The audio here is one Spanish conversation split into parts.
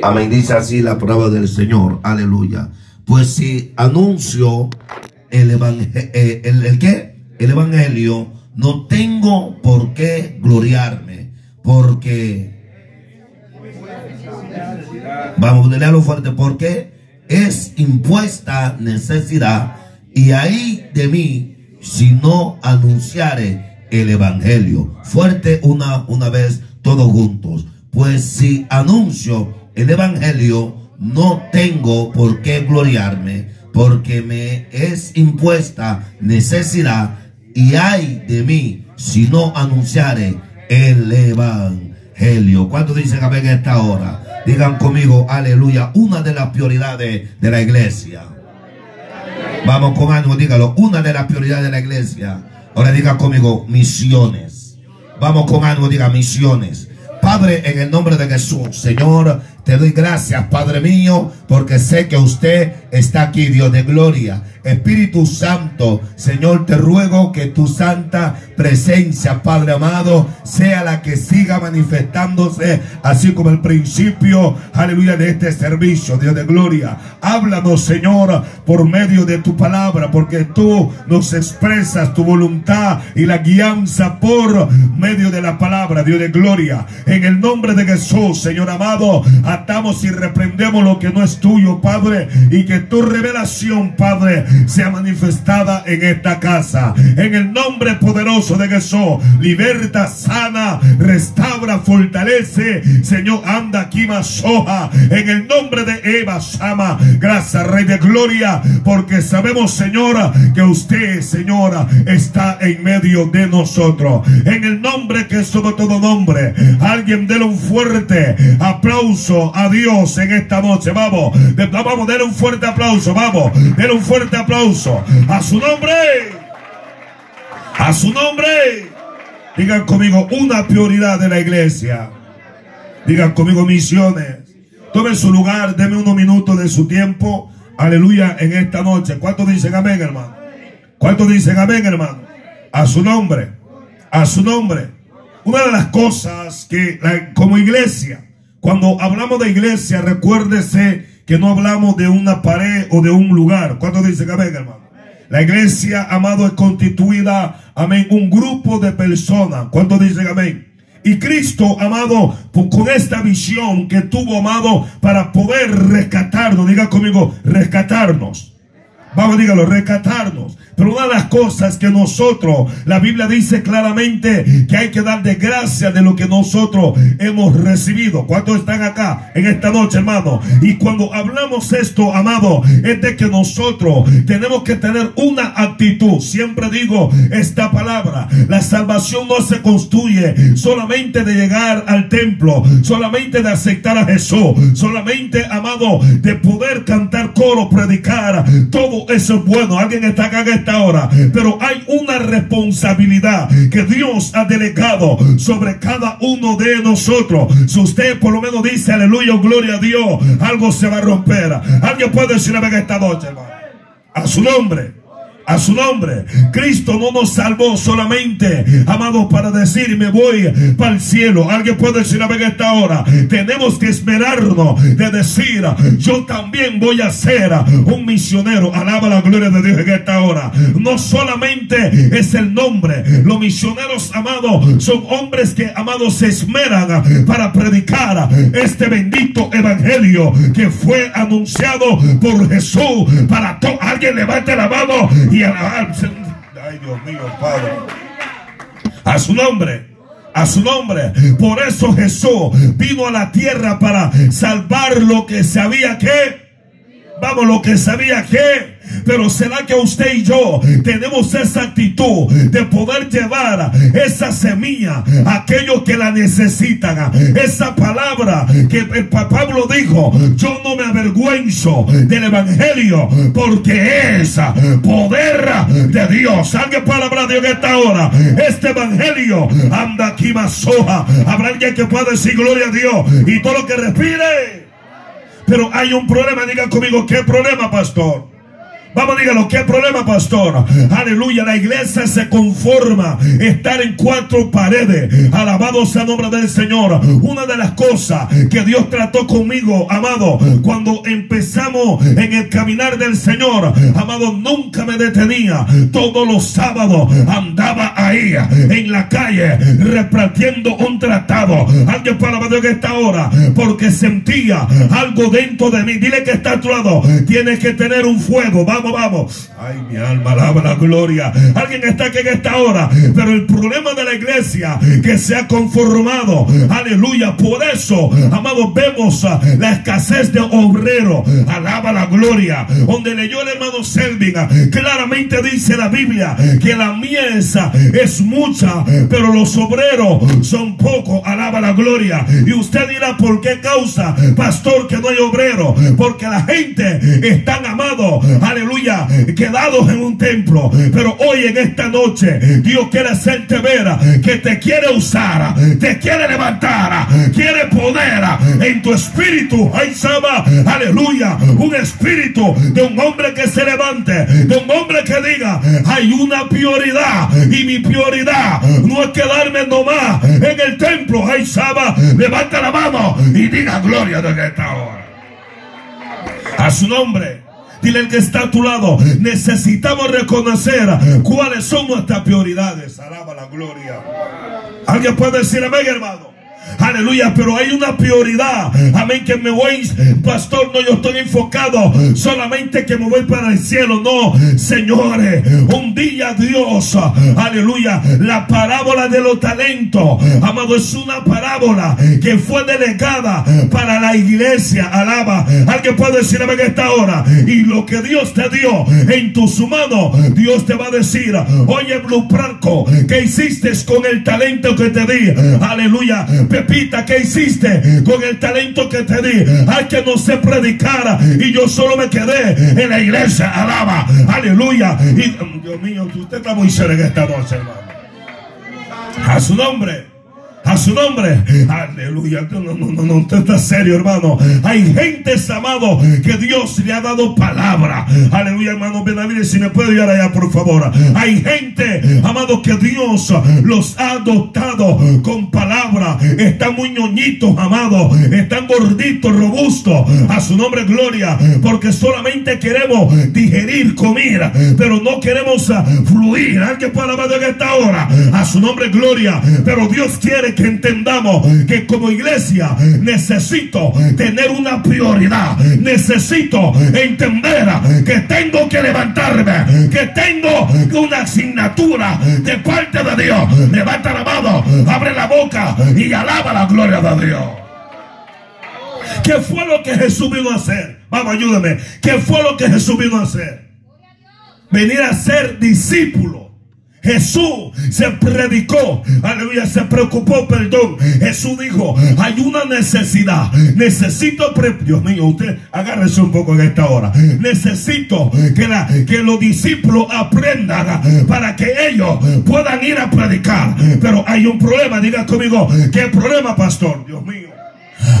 Amén. Dice así la prueba del Señor. Aleluya. Pues si anuncio el, evangelio, eh, el, evangelio, no tengo por qué gloriarme. Porque, vamos a leerlo fuerte, porque es impuesta necesidad y ahí de mí si no anunciare el evangelio. Fuerte una, una vez todos juntos. Pues si anuncio el Evangelio, no tengo por qué gloriarme, porque me es impuesta necesidad y hay de mí si no anunciare el Evangelio. ¿Cuántos dicen amén en esta hora? Digan conmigo, aleluya, una de las prioridades de la iglesia. Vamos con ánimo, dígalo, una de las prioridades de la iglesia. Ahora diga conmigo, misiones. Vamos con ánimo, diga misiones. Padre, en el nombre de Jesús, Señor, te doy gracias, Padre mío, porque sé que usted está aquí, Dios de gloria. Espíritu Santo, Señor, te ruego que tu santa presencia, Padre amado, sea la que siga manifestándose, así como el principio, aleluya, de este servicio, Dios de gloria. Háblanos, Señor, por medio de tu palabra, porque tú nos expresas tu voluntad y la guianza por medio de la palabra, Dios de gloria. En el nombre de Jesús, Señor amado, atamos y reprendemos lo que no es tuyo, Padre, y que tu revelación, Padre, sea manifestada en esta casa. En el nombre poderoso de Jesús, liberta, sana, restaura, fortalece, Señor, anda aquí más hoja. En el nombre de Eva Sama, gracias, Rey de Gloria, porque sabemos, Señora, que usted, Señora, está en medio de nosotros. En el nombre que es sobre todo nombre, alguien déle un fuerte aplauso a Dios en esta noche. Vamos, vamos, denle un fuerte aplauso. Vamos, denle un fuerte aplauso a su nombre. A su nombre. Digan conmigo una prioridad de la iglesia. Digan conmigo misiones. Tomen su lugar, denme unos minutos de su tiempo. Aleluya en esta noche. ¿Cuántos dicen amén, hermano? ¿Cuántos dicen amén, hermano? A su nombre. A su nombre. Una de las cosas que como iglesia cuando hablamos de iglesia, recuérdese que no hablamos de una pared o de un lugar. ¿Cuántos dicen amén, hermano? La iglesia, amado, es constituida, amén, un grupo de personas. ¿Cuántos dicen amén? Y Cristo, amado, con esta visión que tuvo, amado, para poder rescatarnos, diga conmigo, rescatarnos. Vamos, dígalo, rescatarnos. Pero una de las cosas que nosotros, la Biblia dice claramente que hay que dar de gracia de lo que nosotros hemos recibido. ¿Cuántos están acá en esta noche, hermano? Y cuando hablamos esto, amado, es de que nosotros tenemos que tener una actitud. Siempre digo esta palabra. La salvación no se construye solamente de llegar al templo, solamente de aceptar a Jesús, solamente, amado, de poder cantar coro, predicar. Todo eso es bueno. Alguien está acá en esta hora. Pero hay una responsabilidad que Dios ha delegado sobre cada uno de nosotros. Si usted por lo menos dice aleluya, gloria a Dios, algo se va a romper. Alguien puede decir esta noche. A su nombre a su nombre. Cristo no nos salvó solamente, amado, para decir me voy para el cielo. Alguien puede decir a ver esta hora. Tenemos que esperarnos de decir yo también voy a ser un misionero. Alaba la gloria de Dios en esta hora. No solamente es el nombre. Los misioneros, amados, son hombres que, amados, se esmeran para predicar este bendito evangelio que fue anunciado por Jesús para todo. Alguien levante la mano y Ay, Dios mío, Padre. A su nombre. A su nombre. Por eso Jesús vino a la tierra para salvar lo que sabía que. Vamos, lo que sabía que pero será que usted y yo tenemos esa actitud de poder llevar esa semilla a aquellos que la necesitan. Esa palabra que Pablo dijo, yo no me avergüenzo del evangelio porque es poder de Dios. Alguien hablar de Dios en esta hora. Este evangelio anda aquí más soja. Habrá alguien que pueda decir gloria a Dios y todo lo que respire. Pero hay un problema, diga conmigo, ¿qué problema, pastor? Vamos, dígalo, ¿qué problema, pastor? Aleluya, la iglesia se conforma estar en cuatro paredes. Alabado sea el nombre del Señor. Una de las cosas que Dios trató conmigo, amado, cuando empezamos en el caminar del Señor, amado, nunca me detenía. Todos los sábados andaba ahí en la calle repartiendo un tratado. Alguien para Dios que esta hora, porque sentía algo dentro de mí. Dile que está a tu lado. Tienes que tener un fuego. Vamos vamos, Ay, mi alma alaba la gloria. Alguien está aquí en esta hora. Pero el problema de la iglesia que se ha conformado. Aleluya. Por eso, amados, vemos ah, la escasez de obrero. Alaba la gloria. Donde leyó el hermano Selvin. Ah, claramente dice la Biblia que la mies es mucha, pero los obreros son pocos. Alaba la gloria. Y usted dirá, ¿por qué causa, pastor, que no hay obrero? Porque la gente está amado. Aleluya quedados en un templo. Pero hoy en esta noche Dios quiere hacerte ver que te quiere usar, te quiere levantar, quiere poder en tu espíritu. Ay, Sama, aleluya, un espíritu de un hombre que se levante, de un hombre que diga, hay una prioridad y mi prioridad no es quedarme nomás en el templo. Ay, Sama, levanta la mano y diga gloria de esta hora. A su nombre. Dile el que está a tu lado. Necesitamos reconocer cuáles son nuestras prioridades. Alaba la gloria. ¿Alguien puede decir amén, hermano? Aleluya, pero hay una prioridad. Amén, que me voy, pastor, no, yo estoy enfocado solamente que me voy para el cielo. No, señores, un día Dios, aleluya, la parábola de los talentos, amado, es una parábola que fue delegada para la iglesia. Alaba, alguien puede decir amén esta hora. Y lo que Dios te dio en tus manos, Dios te va a decir, oye, Blue Franco, ¿qué hiciste con el talento que te di? Aleluya Pepita, ¿qué hiciste con el talento que te di? Hay que no sé predicar y yo solo me quedé en la iglesia. Alaba, aleluya. Y Dios mío, usted está muy en esta noche, hermano. A su nombre a su nombre. Aleluya. No, no, no, no, usted está serio, hermano. Hay gente, amado, que Dios le ha dado palabra. Aleluya, hermano Benavides, si me puede ayudar allá, por favor. Hay gente, amado, que Dios los ha adoptado con palabra. Están muy ñoñitos, amado. Están gorditos, robustos. A su nombre, gloria. Porque solamente queremos digerir, comer, pero no queremos fluir. Alguien puede alabar en esta hora. A su nombre, gloria. Pero Dios quiere que entendamos que como iglesia necesito tener una prioridad. Necesito entender que tengo que levantarme, que tengo una asignatura de parte de Dios. Levanta la mano, abre la boca y alaba la gloria de Dios. ¿Qué fue lo que Jesús vino a hacer? Vamos, ayúdame. ¿Qué fue lo que Jesús vino a hacer? Venir a ser discípulo Jesús se predicó, aleluya, se preocupó, perdón. Jesús dijo, hay una necesidad. Necesito, Dios mío, usted agárrese un poco en esta hora. Necesito que, la, que los discípulos aprendan para que ellos puedan ir a predicar. Pero hay un problema, diga conmigo, ¿qué problema, pastor? Dios mío.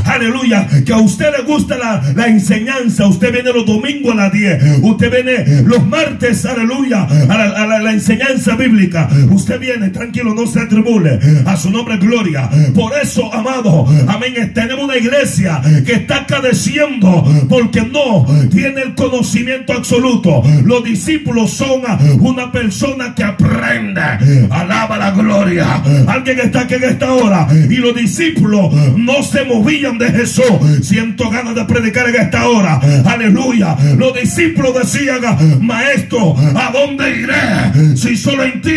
Aleluya. Que a usted le gusta la, enseñanza. Usted viene los domingos a las 10. Usted viene los martes, aleluya, a la, enseñanza bíblica. Usted viene tranquilo, no se atribule. A su nombre, gloria. Por eso, amado, amén. Tenemos una iglesia que está cadeciendo porque no tiene el conocimiento absoluto. Los discípulos son una persona que aprende. Alaba la gloria. Alguien está aquí en esta hora y los discípulos no se movían de Jesús. Siento ganas de predicar en esta hora. Aleluya. Los discípulos decían, maestro, ¿a dónde iré? Si solo en ti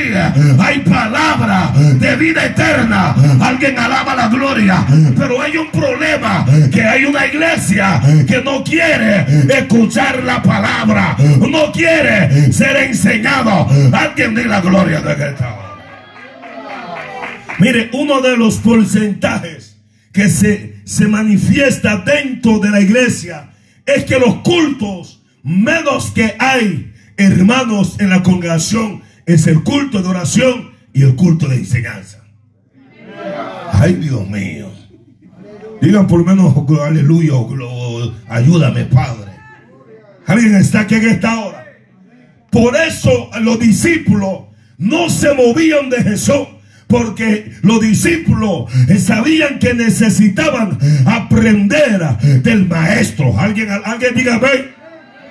hay palabra de vida eterna. Alguien alaba la gloria. Pero hay un problema, que hay una iglesia que no quiere escuchar la palabra. No quiere ser enseñado. Alguien de la gloria de esta hora. Mire, uno de los porcentajes que se se manifiesta dentro de la iglesia es que los cultos menos que hay, hermanos, en la congregación, es el culto de oración y el culto de enseñanza. Ay, Dios mío. Digan por lo menos, aleluya, ayúdame, Padre. Alguien está aquí en esta hora. Por eso los discípulos no se movían de Jesús. Porque los discípulos sabían que necesitaban aprender del maestro. Alguien, alguien dígame.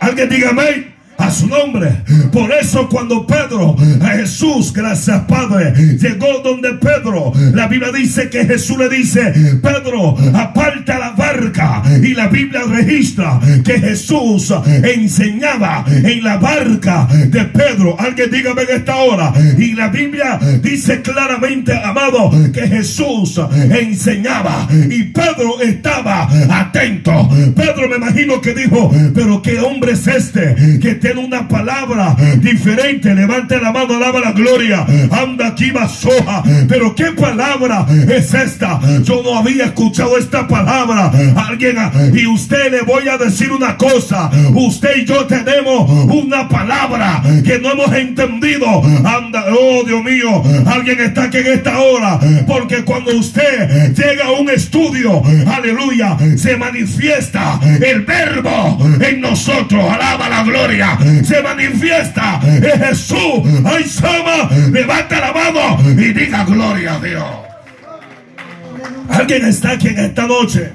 Alguien dígame a su nombre. Por eso cuando Pedro, a Jesús, gracias Padre, llegó donde Pedro, la Biblia dice que Jesús le dice, Pedro, aparta la barca. Y la Biblia registra que Jesús enseñaba en la barca de Pedro. Alguien dígame en esta hora. Y la Biblia dice claramente, amado, que Jesús enseñaba. Y Pedro estaba atento. Pedro me imagino que dijo, pero qué hombre es este que tiene una palabra diferente. Levante la mano, alaba la gloria. Anda aquí, soja. Pero qué palabra es esta. Yo no había escuchado esta palabra. Alguien, y usted le voy a decir una cosa. Usted y yo tenemos una palabra que no hemos entendido. Anda, oh Dios mío, alguien está aquí en esta hora. Porque cuando usted llega a un estudio, aleluya, se manifiesta el verbo en nosotros. Alaba la gloria se manifiesta en Jesús. Ay, Sama, levanta la mano y diga gloria a Dios. Alguien está aquí en esta noche.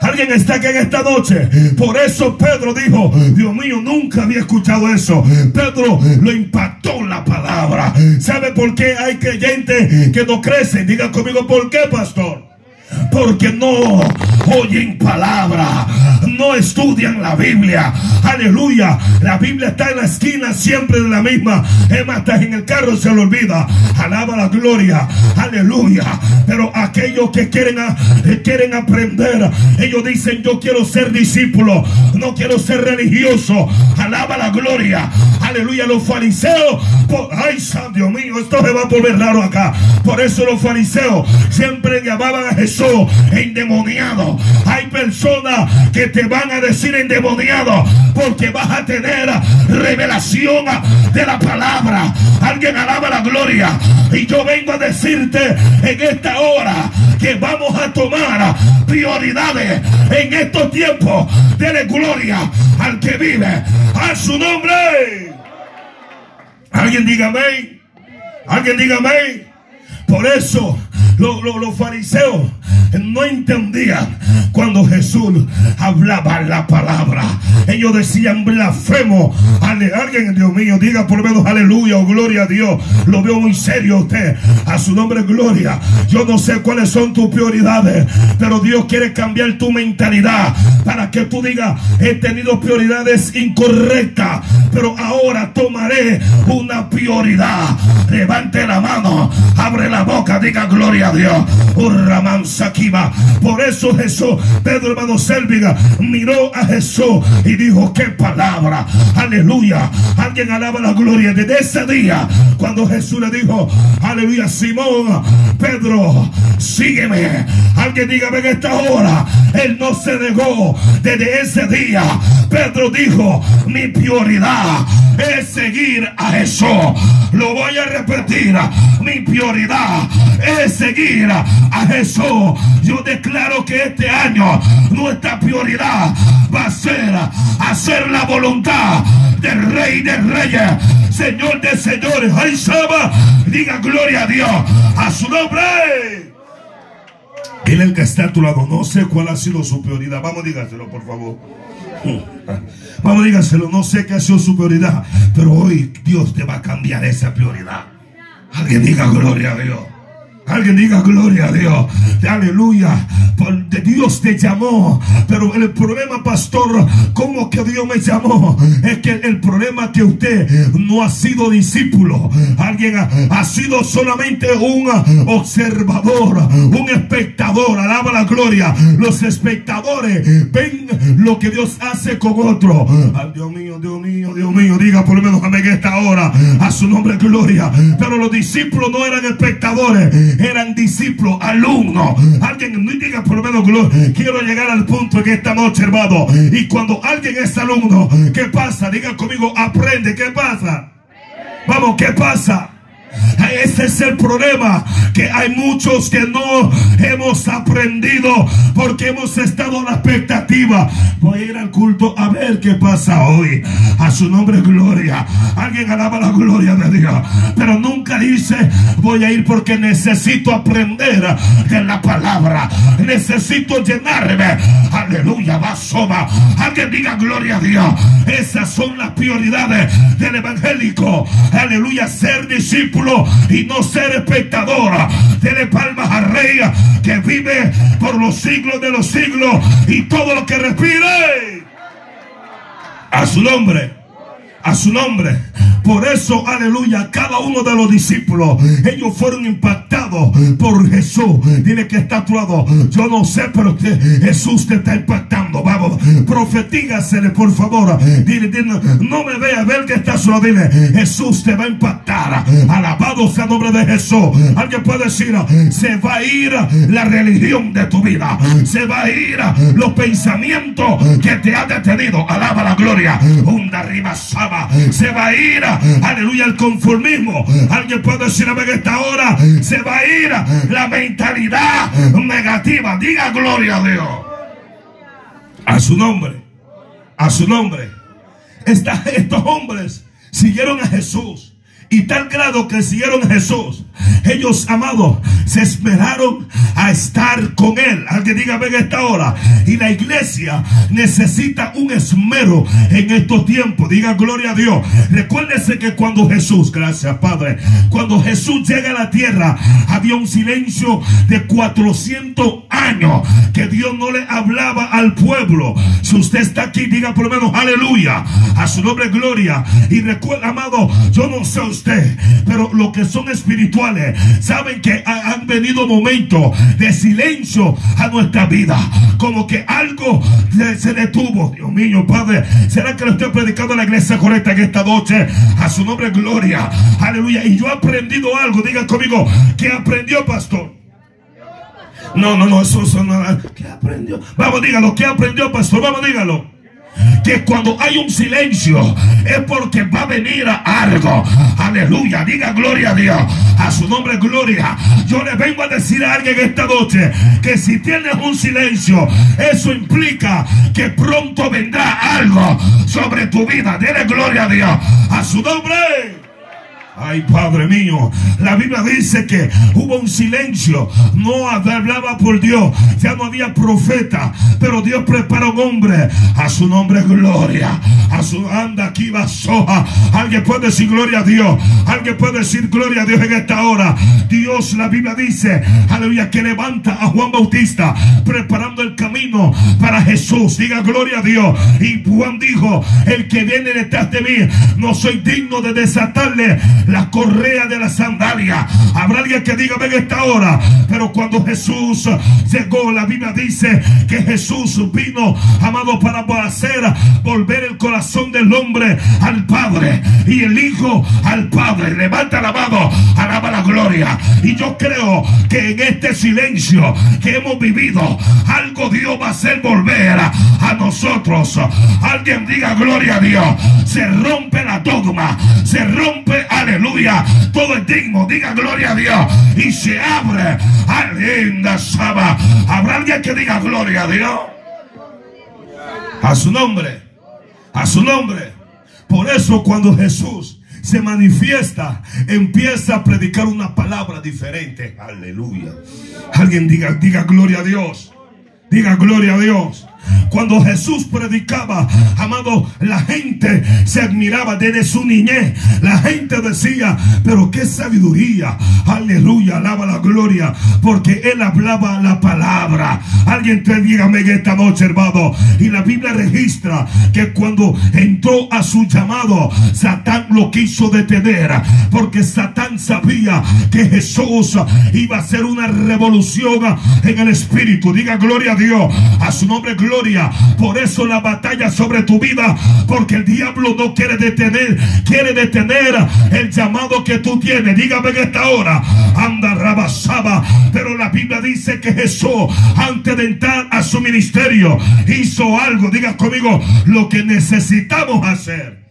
Alguien está aquí en esta noche. Por eso Pedro dijo, Dios mío, nunca había escuchado eso. Pedro lo impactó la palabra. ¿Sabe por qué hay creyentes que no crecen? Diga conmigo, ¿por qué, pastor? Porque no oyen palabra, no estudian la Biblia. Aleluya. La Biblia está en la esquina siempre de la misma. Es más, en el carro se lo olvida. Alaba la gloria. Aleluya. Pero aquellos que quieren, quieren aprender, ellos dicen, yo quiero ser discípulo, no quiero ser religioso. Alaba la gloria. Aleluya. Los fariseos, ay, San Dios mío, esto se va a volver raro acá. Por eso los fariseos siempre llamaban a Jesús endemoniado. Hay personas que te van a decir endemoniado porque vas a tener revelación de la palabra. Alguien alaba la gloria. Y yo vengo a decirte en esta hora que vamos a tomar prioridades en estos tiempos. Dele gloria al que vive. A su nombre. Alguien dígame. Alguien dígame. Por eso los, fariseos no entendían cuando Jesús hablaba la palabra. Ellos decían blasfemo. Alguien, Dios mío, diga por lo menos aleluya o gloria a Dios. Lo veo muy serio usted. A su nombre, gloria. Yo no sé cuáles son tus prioridades, pero Dios quiere cambiar tu mentalidad para que tú digas, he tenido prioridades incorrectas, pero ahora tomaré una prioridad. Levante la mano, abre la boca, diga gloria Dios. Por eso Jesús, Pedro hermano Selviga, miró a Jesús y dijo, qué palabra. Aleluya. Alguien alaba la gloria. Desde ese día, cuando Jesús le dijo, aleluya, Simón, Pedro, sígueme. Alguien dígame en esta hora. Él no se negó. Desde ese día, Pedro dijo, mi prioridad es seguir a Jesús. Lo voy a repetir. Mi prioridad es seguir a Jesús. Yo declaro que este año nuestra prioridad va a ser hacer la voluntad del Rey de Reyes, Señor de Señores. Ay, Saba, diga gloria a Dios, a su nombre. Él el que está a tu lado, no sé cuál ha sido su prioridad. Vamos, dígaselo, por favor. Vamos, dígaselo, no sé qué ha sido su prioridad, pero hoy Dios te va a cambiar esa prioridad. Alguien diga gloria a Dios. Alguien diga gloria a Dios. Aleluya. Dios te llamó. Pero el problema, pastor, ¿cómo que Dios me llamó? Es que el problema que usted no ha sido discípulo. Alguien ha, sido solamente un observador, un espectador. Alaba la gloria. Los espectadores ven lo que Dios hace con otro. Dios mío, Dios mío, Dios mío. Diga por lo menos en esta hora. A su nombre gloria. Pero los discípulos no eran espectadores eran discípulos, alumnos. Alguien no diga por lo menos quiero llegar al punto en esta noche, hermano. Y cuando alguien es alumno, ¿qué pasa? Diga conmigo, aprende, ¿qué pasa? Vamos, ¿qué pasa? Ese es el problema, que hay muchos que no hemos aprendido porque hemos estado a la expectativa. Voy a ir al culto a ver qué pasa hoy. A su nombre gloria. Alguien alaba la gloria de Dios. Pero nunca dice, voy a ir porque necesito aprender de la palabra. Necesito llenarme. Aleluya, va soba. Alguien diga gloria a Dios. Esas son las prioridades del evangélico. Aleluya, ser discípulo y no ser espectador. Dele palmas al rey que vive por los siglos de los siglos y todo lo que respire. A su nombre. A su nombre. Por eso, aleluya, cada uno de los discípulos, ellos fueron impactados por Jesús. Dile que está actuado. Yo no sé, pero Jesús te está impactando. Vamos, profetígasele, por favor. Dile, dile, no me vea, ver que está solo. Dile, Jesús te va a impactar. Alabado sea el nombre de Jesús. Alguien puede decir, se va a ir la religión de tu vida. Se va a ir los pensamientos que te ha detenido. Alaba la gloria. Hunda arriba, Se va a ir aleluya, el conformismo. Alguien puede decir a ver esta hora se va a ir la mentalidad negativa. Diga gloria a Dios. A su nombre. A su nombre. estos hombres siguieron a Jesús. Y tal grado que siguieron Jesús. Ellos, amados, se esperaron a estar con Él. Alguien diga, ven esta hora. Y la iglesia necesita un esmero en estos tiempos. Diga gloria a Dios. Recuérdese que cuando Jesús, gracias Padre, cuando Jesús llega a la tierra, había un silencio de 400 años que Dios no le hablaba al pueblo. Si usted está aquí, diga por lo menos aleluya. A su nombre gloria. Y recuerda, amado, yo no sé usted, pero lo que son espirituales saben que han venido momentos de silencio a nuestra vida. Como que algo se detuvo. Dios mío, Padre, ¿será que lo estoy predicando en la iglesia correcta en esta noche? A su nombre, gloria. Aleluya. Y yo he aprendido algo. Diga conmigo, ¿qué aprendió, pastor? No, no, no, eso, eso nada. ¿Qué aprendió? Vamos, dígalo. ¿Qué aprendió, pastor? Vamos, dígalo que cuando hay un silencio es porque va a venir algo. Aleluya, diga gloria a Dios. A su nombre gloria. Yo le vengo a decir a alguien esta noche que si tienes un silencio, eso implica que pronto vendrá algo sobre tu vida. Dile gloria a Dios. A su nombre. Ay, Padre mío, la Biblia dice que hubo un silencio. No hablaba por Dios. Ya no había profeta. Pero Dios preparó un hombre. A su nombre gloria. A su anda aquí va soja. Alguien puede decir gloria a Dios. Alguien puede decir gloria a Dios en esta hora. Dios, la Biblia dice, aleluya, que levanta a Juan Bautista preparando el camino para Jesús. Diga gloria a Dios. Y Juan dijo, el que viene detrás de mí, no soy digno de desatarle la correa de la sandalia. Habrá alguien que diga, ven esta hora. Pero cuando Jesús llegó, la Biblia dice que Jesús vino, amado, para hacer volver el corazón del hombre al Padre y el Hijo al Padre. Levanta la mano, alaba la gloria. Y yo creo que en este silencio que hemos vivido, algo Dios va a hacer volver a nosotros. Alguien diga gloria a Dios. Se rompe la dogma, se rompe, aleluya aleluya, todo es digno, diga gloria a Dios y se abre, linda Saba. Habrá alguien que diga gloria a Dios. A su nombre, a su nombre. Por eso cuando Jesús se manifiesta, empieza a predicar una palabra diferente. Aleluya. Alguien diga, diga gloria a Dios. Diga gloria a Dios. Cuando Jesús predicaba, amado, la gente se admiraba desde su niñez. La gente decía, pero qué sabiduría. Aleluya, alaba la gloria. Porque él hablaba la palabra. Alguien te dígame esta noche, hermano. Y la Biblia registra que cuando entró a su llamado, Satán lo quiso detener. Porque Satán sabía que Jesús iba a hacer una revolución en el espíritu. Diga gloria a Dios. A su nombre, gloria por eso la batalla sobre tu vida, porque el diablo no quiere detener, quiere detener el llamado que tú tienes. Dígame en esta hora, anda rabasaba. Pero la Biblia dice que Jesús, antes de entrar a su ministerio, hizo algo. Diga conmigo lo que necesitamos hacer.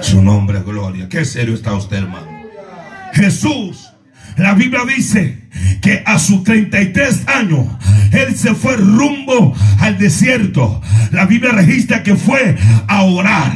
Su nombre, gloria. Qué serio está usted, hermano. Jesús, la Biblia dice que a sus 33 años él se fue rumbo al desierto. La Biblia registra que fue a orar.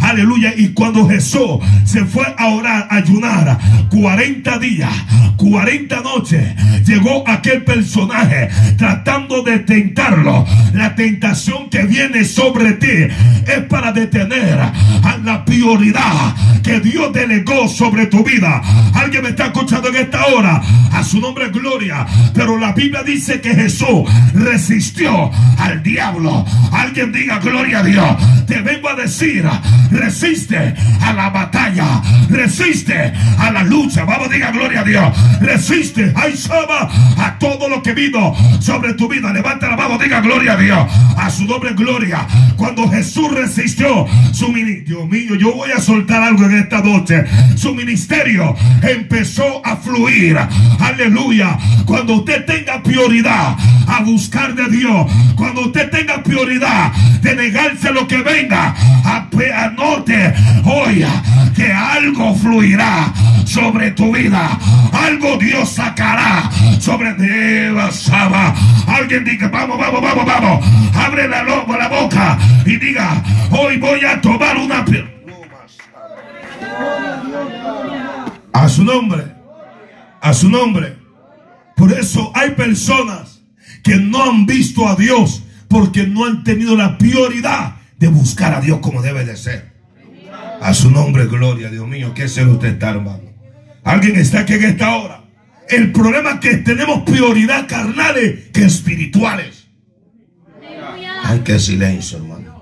Aleluya. Y cuando Jesús se fue a orar, a ayunar 40 días, 40 noches, llegó aquel personaje tratando de tentarlo. La tentación que viene sobre ti es para detener a la prioridad que Dios delegó sobre tu vida. Alguien me está escuchando en esta hora. A su gloria. Pero la Biblia dice que Jesús resistió al diablo. Alguien diga gloria a Dios. Te vengo a decir, resiste a la batalla. Resiste a la lucha. Vamos, diga gloria a Dios. Resiste, ay, Shaba, a todo lo que vino sobre tu vida. Levanta la mano, diga gloria a Dios. A su nombre gloria. Cuando Jesús resistió su ministerio. Dios mío, yo voy a soltar algo en esta noche. Su ministerio empezó a fluir. Aleluya. Cuando usted tenga prioridad a buscar de Dios. Cuando usted tenga prioridad de negarse lo que venga. Anote, oiga, que algo fluirá sobre tu vida. Algo Dios sacará sobre. Saba. Alguien diga, vamos, vamos, vamos, vamos. Abre la, la boca y diga, hoy voy a tomar una... A su nombre. A su nombre. Por eso hay personas que no han visto a Dios porque no han tenido la prioridad de buscar a Dios como debe de ser. A su nombre, gloria, Dios mío. ¿Qué se usted está, hermano? Alguien está aquí en esta hora. El problema es que tenemos prioridad carnales que espirituales. Ay, qué silencio, hermano.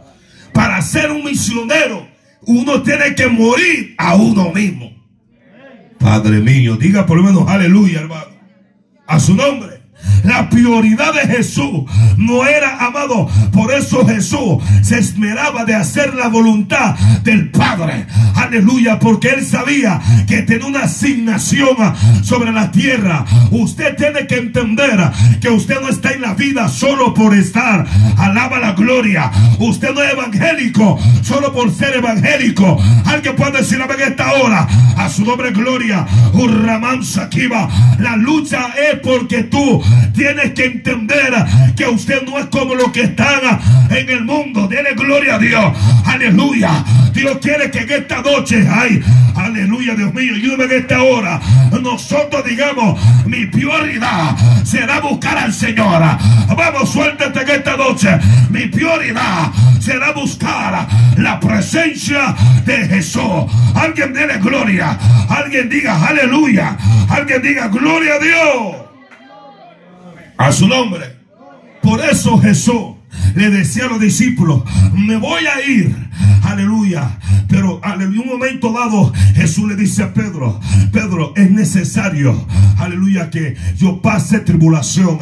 Para ser un misionero, uno tiene que morir a uno mismo. Padre mío, diga por lo menos aleluya, hermano. A su nombre. La prioridad de Jesús no era amado. Por eso Jesús se esmeraba de hacer la voluntad del Padre. Aleluya. Porque él sabía que tenía una asignación sobre la tierra. Usted tiene que entender que usted no está en la vida solo por estar. Alaba la gloria. Usted no es evangélico solo por ser evangélico. Alguien puede decir a esta hora. A su nombre gloria. Urraman Sakiba. La lucha es porque tú Tienes que entender que usted no es como los que están en el mundo. Dele gloria a Dios. Aleluya. Dios quiere que en esta noche, ay, aleluya, Dios mío, ayúdame en esta hora. Nosotros digamos, mi prioridad será buscar al Señor. Vamos, suéltate en esta noche. Mi prioridad será buscar la presencia de Jesús. Alguien dele gloria. Alguien diga aleluya. Alguien diga gloria a Dios. A su nombre. Por eso Jesús le decía a los discípulos, me voy a ir. Aleluya. Pero en un momento dado Jesús le dice a Pedro, Pedro, es necesario, aleluya, que yo pase tribulación,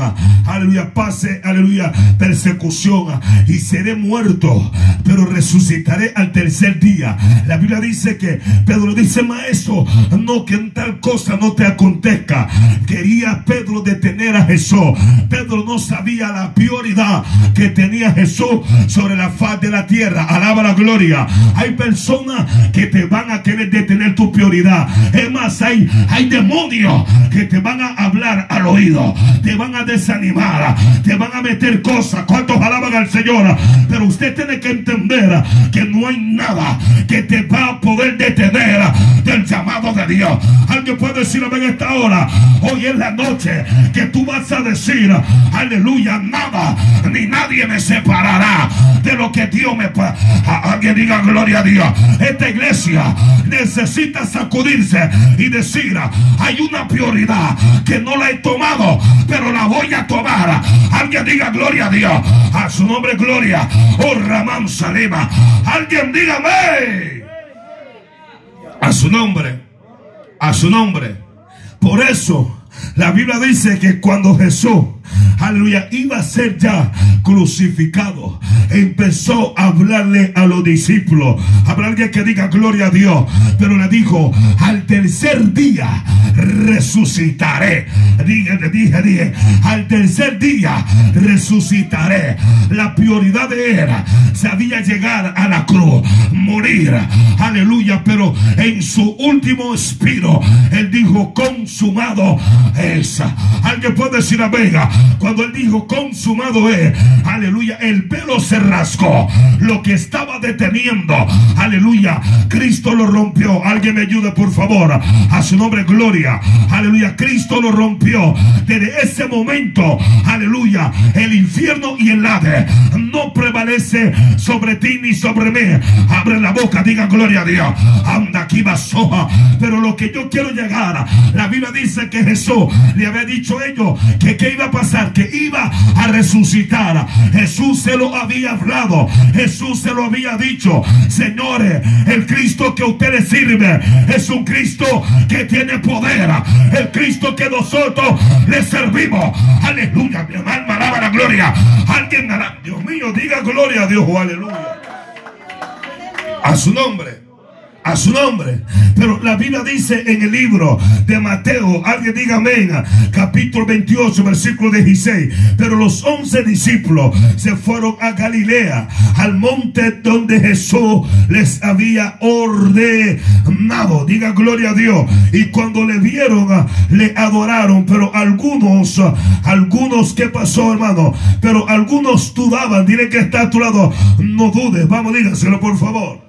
aleluya, pase, aleluya, persecución y seré muerto, pero resucitaré al tercer día. La Biblia dice que Pedro dice, maestro, no que en tal cosa no te acontezca. Quería Pedro detener a Jesús. Pedro no sabía la prioridad que tenía Jesús sobre la faz de la tierra. Alaba la gloria. Hay personas que te van a querer detener tu prioridad. Es más, hay, hay demonios que te van a hablar al oído. Te van a desanimar. Te van a meter cosas. ¿Cuántos alaban al Señor? Pero usted tiene que entender que no hay nada que te va a poder detener del llamado de Dios. Alguien puede decirme en esta hora. Hoy es la noche que tú vas a decir, aleluya, nada ni nadie me separará de lo que Dios me... Alguien diga gloria a Dios. Esta iglesia necesita sacudirse y decir, hay una prioridad que no la he tomado, pero la voy a tomar. Alguien diga gloria a Dios. A su nombre gloria. Oh Ramán Salima. Alguien dígame. A su nombre. A su nombre. Por eso la Biblia dice que cuando Jesús aleluya, iba a ser ya crucificado, empezó a hablarle a los discípulos. Habrá alguien que diga gloria a Dios, pero le dijo, al tercer día resucitaré. Dije, dije, dije, al tercer día resucitaré. La prioridad de él sabía llegar a la cruz, morir, aleluya, pero en su último espiro, él dijo, consumado es. Alguien puede decir a Vega, cuando él dijo, consumado es, aleluya, el pelo se rascó, lo que estaba deteniendo, aleluya, Cristo lo rompió. Alguien me ayude, por favor, a su nombre, gloria, aleluya, Cristo lo rompió. Desde ese momento, aleluya, el infierno y el ade no prevalece sobre ti ni sobre mí. Abre la boca, diga gloria a Dios. Aquí soja. Pero lo que yo quiero llegar, la Biblia dice que Jesús le había dicho a ellos que qué iba a pasar, que iba a resucitar. Jesús se lo había hablado, Jesús se lo había dicho. Señores, el Cristo que ustedes sirven es un Cristo que tiene poder. El Cristo que nosotros le servimos. Aleluya, mi hermano, alaba la gloria. Alguien, Dios mío, diga gloria a Dios, aleluya. A su nombre a su nombre. Pero la Biblia dice en el libro de Mateo, alguien diga amén, capítulo 28, versículo 16. Pero los once discípulos se fueron a Galilea, al monte donde Jesús les había ordenado. Diga gloria a Dios. Y cuando le vieron, le adoraron. Pero algunos, algunos, ¿qué pasó, hermano? Pero algunos dudaban. Dile que está a tu lado. No dudes. Vamos, dígaselo por favor.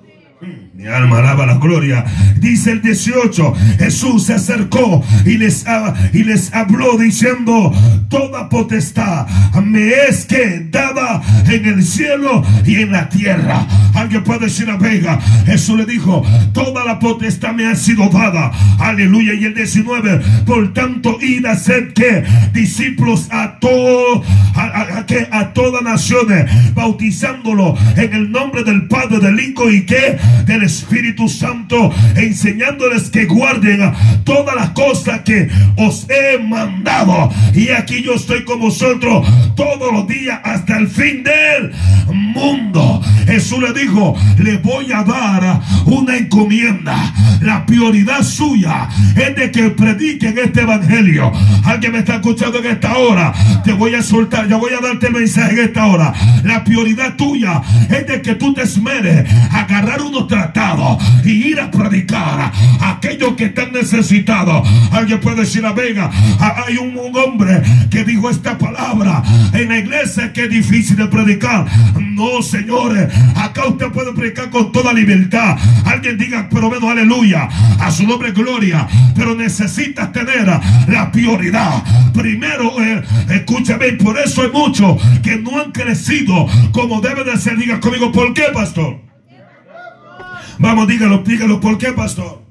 Alma alaba la gloria. Dice el 18, Jesús se acercó y les, habló diciendo, toda potestad me es que dada en el cielo y en la tierra. Alguien puede decir a Vega, Jesús le dijo, toda la potestad me ha sido dada. Aleluya. Y el 19, por tanto, id a ser que discípulos a todo, a todas naciones, bautizándolo en el nombre del Padre, del Hijo y que del Espíritu Santo, enseñándoles que guarden todas las cosas que os he mandado. Y aquí yo estoy con vosotros todos los días hasta el fin del mundo. Jesús le dijo, le voy a dar una encomienda. La prioridad suya es de que prediquen este evangelio. Alguien me está escuchando en esta hora. Te voy a soltar, ya voy a darte el mensaje en esta hora. La prioridad tuya es de que tú te esmeres agarrar unos tratados y ir a predicar a aquellos que están necesitados. Alguien puede decir a Vega, ah, hay un, un hombre que dijo esta palabra en la iglesia que es difícil de predicar. No, señores, acá usted puede predicar con toda libertad. Alguien diga, menos aleluya, a su nombre gloria. Pero necesitas tener la prioridad. Primero, eh, escúchame, por eso hay muchos que no han crecido como debe de ser. Diga conmigo, ¿por qué, pastor? Vamos, dígalo, dígalo, ¿por qué, pastor?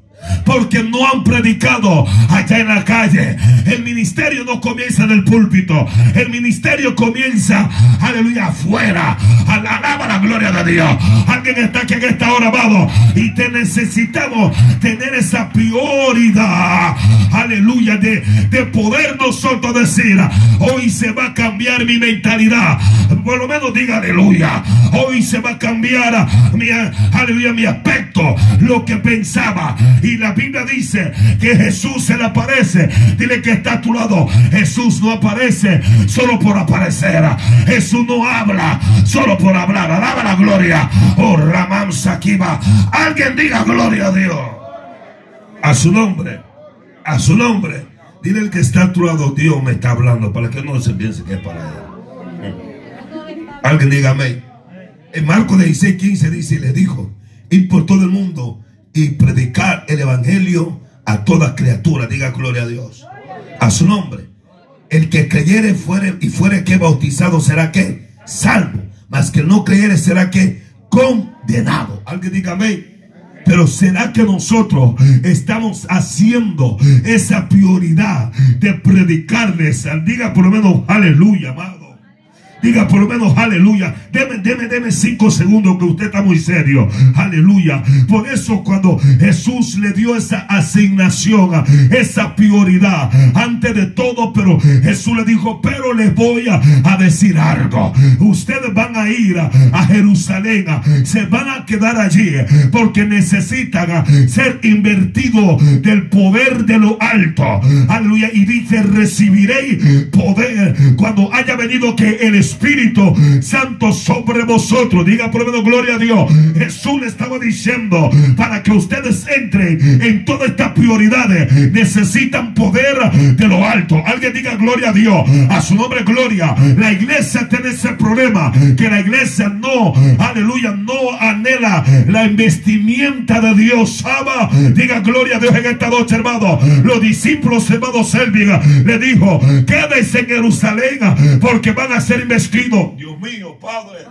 Porque no han predicado allá en la calle. El ministerio no comienza en el púlpito. El ministerio comienza, aleluya, afuera. Alaba la gloria de Dios. Alguien está aquí en esta hora, amado. Y te necesitamos tener esa prioridad. Aleluya, de, de poder nosotros decir, hoy se va a cambiar mi mentalidad. Por lo menos diga aleluya. Hoy se va a cambiar mi, aleluya, mi aspecto. Lo que pensaba. Y la Biblia dice que Jesús se le aparece. Dile que está a tu lado. Jesús no aparece solo por aparecer. Jesús no habla solo por hablar. Alaba la gloria. Oh, Ramam Sakiba. Alguien diga gloria a Dios. A su nombre. A su nombre. Dile el que está a tu lado, Dios me está hablando para que no se piense que es para él. Alguien diga amén. En Marcos 16, 15 dice y le dijo, ir por todo el mundo y predicar el evangelio a toda criatura. Diga gloria a Dios. A su nombre. El que creyere fuere y fuere que bautizado será que salvo. Mas que no creyere será que condenado. Alguien diga amén. Pero será que nosotros estamos haciendo esa prioridad de predicarles? Diga por lo menos aleluya, amado. Diga por lo menos aleluya. Deme, deme, deme cinco segundos que usted está muy serio. Aleluya. Por eso cuando Jesús le dio esa asignación, esa prioridad, antes de todo, pero Jesús le dijo, pero les voy a, decir algo. Ustedes van a ir a, Jerusalén, se van a quedar allí porque necesitan ser invertidos del poder de lo alto. Aleluya. Y dice, recibiréis poder cuando haya venido que el Espíritu Santo sobre vosotros. Diga por lo menos gloria a Dios. Jesús le estaba diciendo, para que ustedes entren en todas estas prioridades, necesitan poder de lo alto. Alguien diga gloria a Dios. A su nombre gloria. La iglesia tiene ese problema, que la iglesia no, aleluya, no anhela la investimenta de Dios. Ama, diga gloria a Dios en esta noche, hermano. Los discípulos, hermano Selvig, le dijo, quédense en Jerusalén porque van a ser Dios mío, Padre.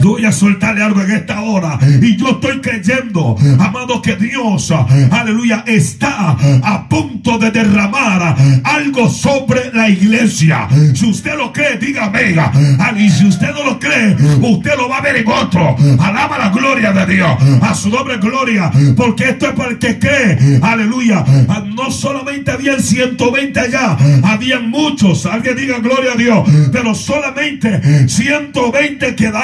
Voy a soltarle algo en esta hora. Y yo estoy creyendo, amado, que Dios, aleluya, está a punto de derramar algo sobre la iglesia. Si usted lo cree, dígame. Y si usted no lo cree, usted lo va a ver en otro. Alaba la gloria de Dios. A su nombre, gloria. Porque esto es para el que cree. Aleluya. No solamente habían 120 allá, habían muchos. Alguien diga gloria a Dios. Pero solamente 120 quedaron.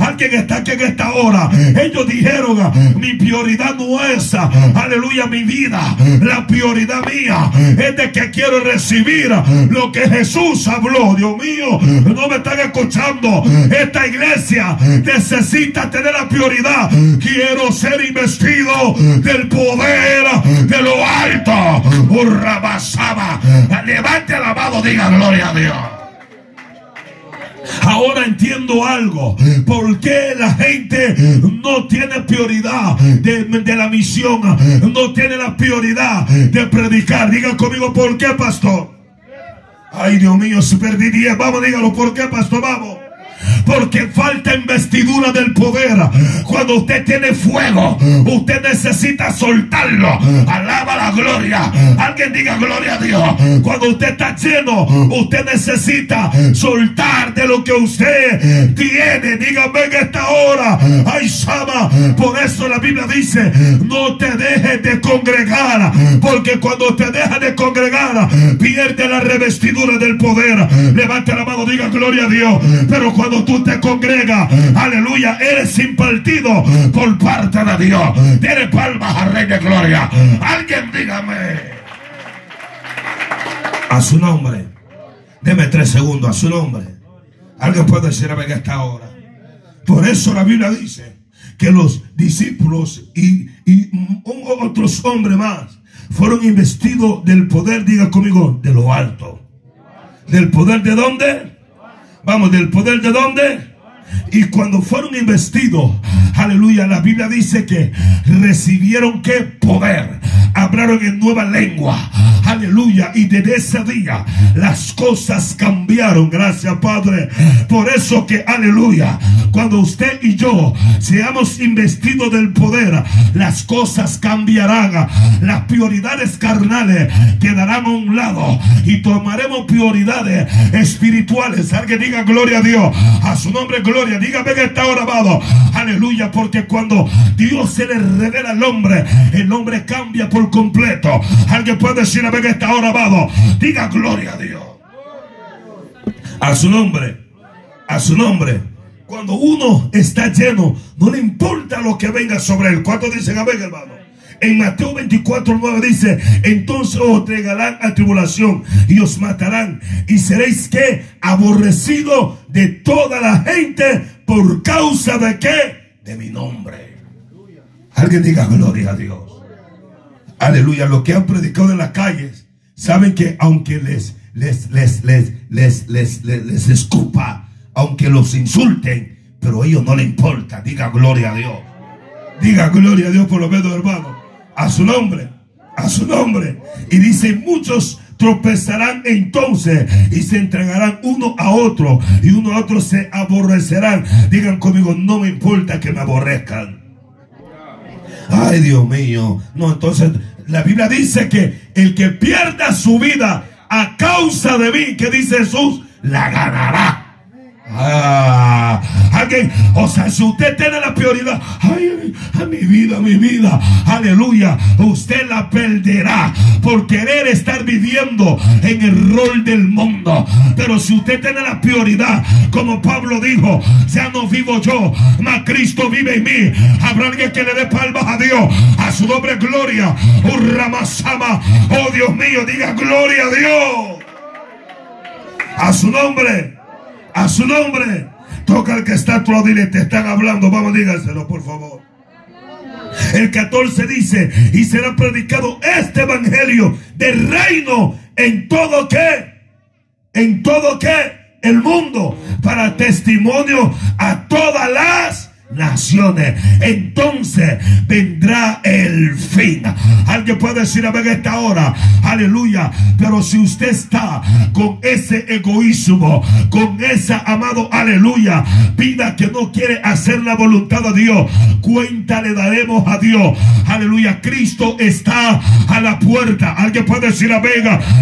Alguien está aquí en esta hora. Ellos dijeron, mi prioridad no es, aleluya, mi vida. La prioridad mía es de que quiero recibir lo que Jesús habló. Dios mío, no me están escuchando. Esta iglesia necesita tener la prioridad. Quiero ser investido del poder de lo alto. Urrabasaba. Levante alabado, diga gloria a Dios. Ahora entiendo algo. ¿Por qué la gente no tiene prioridad de, la misión? No tiene la prioridad de predicar. Digan conmigo, ¿por qué, pastor? Ay, Dios mío, perdí 10. Vamos, dígalo, ¿por qué, pastor? Vamos. Porque falta investidura del poder. Cuando usted tiene fuego, usted necesita soltarlo. Alaba la gloria. Alguien diga gloria a Dios. Cuando usted está lleno, usted necesita soltar de lo que usted tiene. Dígame en esta hora. Ay, Sama. Por eso la Biblia dice, no te dejes de congregar. Porque cuando te dejas de congregar, pierde la revestidura del poder. Levante la mano, diga gloria a Dios. Pero cuando tú te congregas, aleluya, eres impartido por parte de Dios. Tiene palmas al Rey de Gloria. Alguien dígame. A su nombre. Deme tres segundos a su nombre. Alguien puede decir a ver esta hora. Por eso la Biblia dice que los discípulos y, y otros hombres más fueron investidos del poder, diga conmigo, de lo alto. ¿Del poder de dónde? Vamos, del poder de dónde? Y cuando fueron investidos, aleluya, la Biblia dice que recibieron qué poder. Hablaron en nueva lengua. Aleluya. Y desde ese día las cosas cambiaron. Gracias, Padre. Por eso que, aleluya, cuando usted y yo seamos investidos del poder, las cosas cambiarán. Las prioridades carnales quedarán a un lado y tomaremos prioridades espirituales. Alguien diga gloria a Dios. A su nombre, gloria. Dígame que está grabado. Aleluya. Porque cuando Dios se le revela al hombre, el hombre cambia por completo. Alguien puede decir a ver que está grabado. Diga gloria a Dios. A su nombre. A su nombre. Cuando uno está lleno, no le importa lo que venga sobre él. ¿Cuántos dicen amén, hermano? En Mateo 24, 9 dice, entonces os entregarán a tribulación y os matarán y seréis que aborrecido de toda la gente por causa de qué? De mi nombre. Alguien diga gloria a Dios. Aleluya. Lo que han predicado en las calles, saben que aunque les, les, les, les, les, les, les, escupa, aunque los insulten, pero a ellos no le importa. Diga gloria a Dios. Diga gloria a Dios por lo menos, hermano a su nombre, a su nombre. Y dice, muchos tropezarán entonces y se entregarán uno a otro y uno a otro se aborrecerán. Digan conmigo, no me importa que me aborrezcan. Ay, Dios mío. No, entonces la Biblia dice que el que pierda su vida a causa de mí, que dice Jesús, la ganará. Ah, alguien, o sea, si usted tiene la prioridad, ay, a mi vida, mi vida, aleluya, usted la perderá por querer estar viviendo en el rol del mundo. Pero si usted tiene la prioridad, como Pablo dijo, ya no vivo yo, mas Cristo vive en mí. Habrá alguien que le dé palmas a Dios, a su nombre gloria, un ramasama, oh Dios mío, diga gloria a Dios, a su nombre a su nombre. Toca al que está a tu lado y te están hablando. Vamos, díganselo, por favor. El 14 dice, y será predicado este evangelio del reino en todo que, en todo que, el mundo, para testimonio a todas las naciones. Entonces vendrá el fin. Alguien puede decir a ver esta hora, aleluya. Pero si usted está con ese egoísmo, con esa amado, aleluya, vida que no quiere hacer la voluntad de Dios, cuenta le daremos a Dios. Aleluya, Cristo está a la puerta. Alguien puede decir a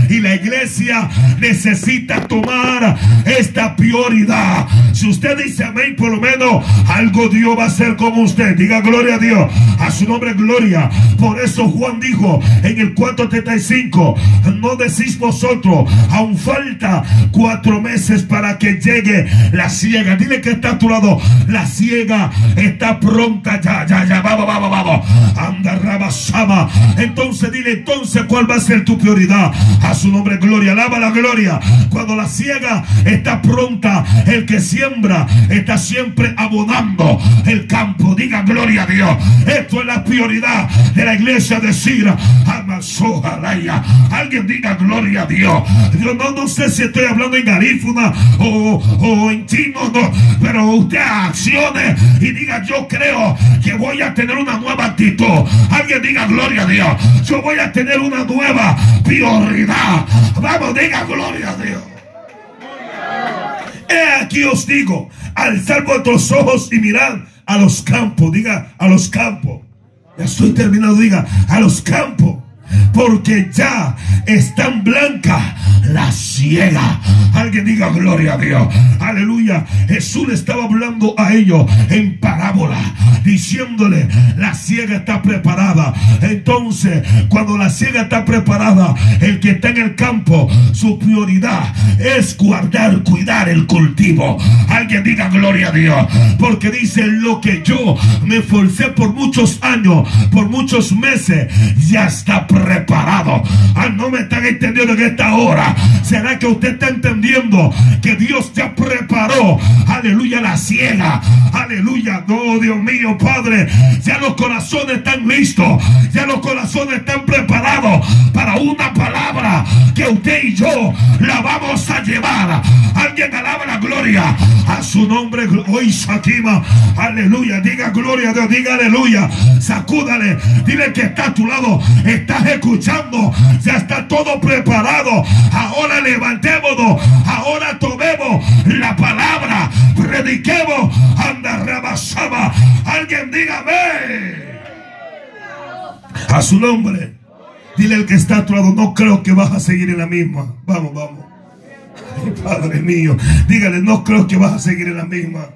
y la iglesia necesita tomar esta prioridad. Si usted dice amén, por lo menos algo Dios Dios va a ser como usted. Diga gloria a Dios. A su nombre gloria. Por eso Juan dijo en el 435, no decís vosotros, aún falta cuatro meses para que llegue la ciega. Dile que está a tu lado. La ciega está pronta ya, ya, ya. Vamos, vamos, vamos. Anda, rabasama. Entonces dile entonces cuál va a ser tu prioridad. A su nombre gloria. Alaba la gloria. Cuando la ciega está pronta, el que siembra está siempre abonando el campo. Diga gloria a Dios. Esto es la prioridad de la iglesia decir Alguien diga gloria a Dios. Yo no, no sé si estoy hablando en garífuna o, en chino, pero usted accione y diga yo creo que voy a tener una nueva actitud. Alguien diga gloria a Dios. Yo voy a tener una nueva prioridad. Vamos, diga gloria a Dios. He aquí os digo, alzar vuestros ojos y mirad a los campos, diga a los campos. Ya estoy terminando, diga a los campos porque ya están blancas la ciega. Alguien diga gloria a Dios. Aleluya. Jesús le estaba hablando a ellos en parábola, diciéndole, la ciega está preparada. Entonces, cuando la ciega está preparada, el que está en el campo, su prioridad es guardar, cuidar el cultivo. Alguien diga gloria a Dios. Porque dice lo que yo me esforcé por muchos años, por muchos meses, ya está preparado preparado. Ah, no me están entendiendo en esta hora. ¿Será que usted está entendiendo que Dios ya preparó, aleluya, la ciega? Aleluya, no, Dios mío, Padre. Ya los corazones están listos. Ya los corazones están preparados para una palabra que usted y yo la vamos a llevar. Alguien alaba la gloria a su nombre. Hoy Shakima, aleluya. Diga gloria a Dios, diga aleluya. Sacúdale, dile que está a tu lado. Estás escuchando. Ya está todo preparado. Ahora levantémonos. Ahora tomemos la palabra. Prediquemos. Anda rabasaba. Alguien dígame. A su nombre. Dile al que está a no creo que vas a seguir en la misma. Vamos, vamos. Padre mío, dígale, no creo que vas a seguir en la misma.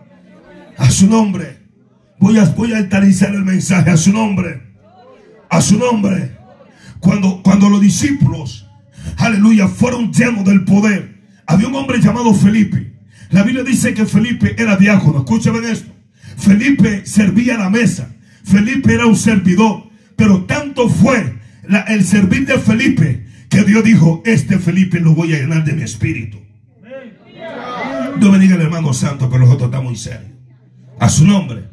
A su nombre. Voy a, voy a altarizar el mensaje. A su nombre. A su nombre. Cuando, cuando los discípulos, aleluya, fueron llenos del poder, había un hombre llamado Felipe. La Biblia dice que Felipe era diácono. Escúchame esto. Felipe servía la mesa. Felipe era un servidor. Pero tanto fue el servir de Felipe que Dios dijo, este Felipe lo voy a llenar de mi espíritu. Dios bendiga el hermano santo, pero nosotros estamos muy serios. A su nombre.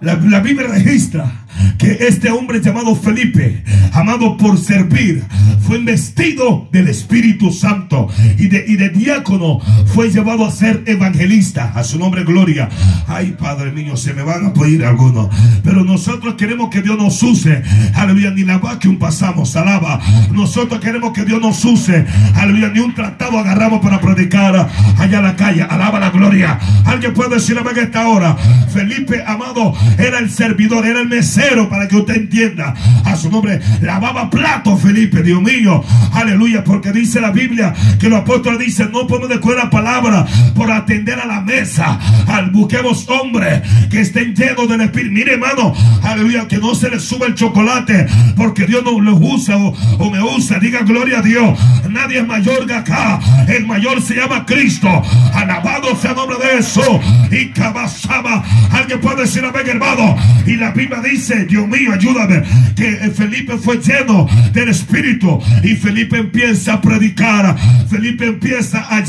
La, Biblia registra que este hombre llamado Felipe, amado por servir, fue investido del Espíritu Santo y de, diácono fue llevado a ser evangelista. A su nombre, gloria. Ay, Padre mío, se me van a pedir algunos. Pero nosotros queremos que Dios nos use. Aleluya, ni la vacuum pasamos, alaba. Nosotros queremos que Dios nos use. Aleluya, ni un tratado agarramos para predicar allá a la calle. Alaba la gloria. Alguien puede decir a esta hora. Felipe, amado, era el servidor, era el mesero para que usted entienda. A su nombre, lavaba plato Felipe, Dios mío. Aleluya, porque dice la Biblia que los apóstoles dicen, no podemos descuidar la palabra por atender a la mesa. Al busquemos hombres que estén llenos del Espíritu. Mire, hermano, aleluya, que no se le suba el chocolate porque Dios no lo usa o, me usa. Diga gloria a Dios. Nadie es mayor que acá. El mayor se llama Cristo. Alabado sea el nombre de eso. Y cabazaba. Alguien puede decir amén, hermano. Y la Biblia dice, Dios mío, ayúdame. Que Felipe fue lleno del Espíritu. Y Felipe empieza a predicar. Felipe empieza a,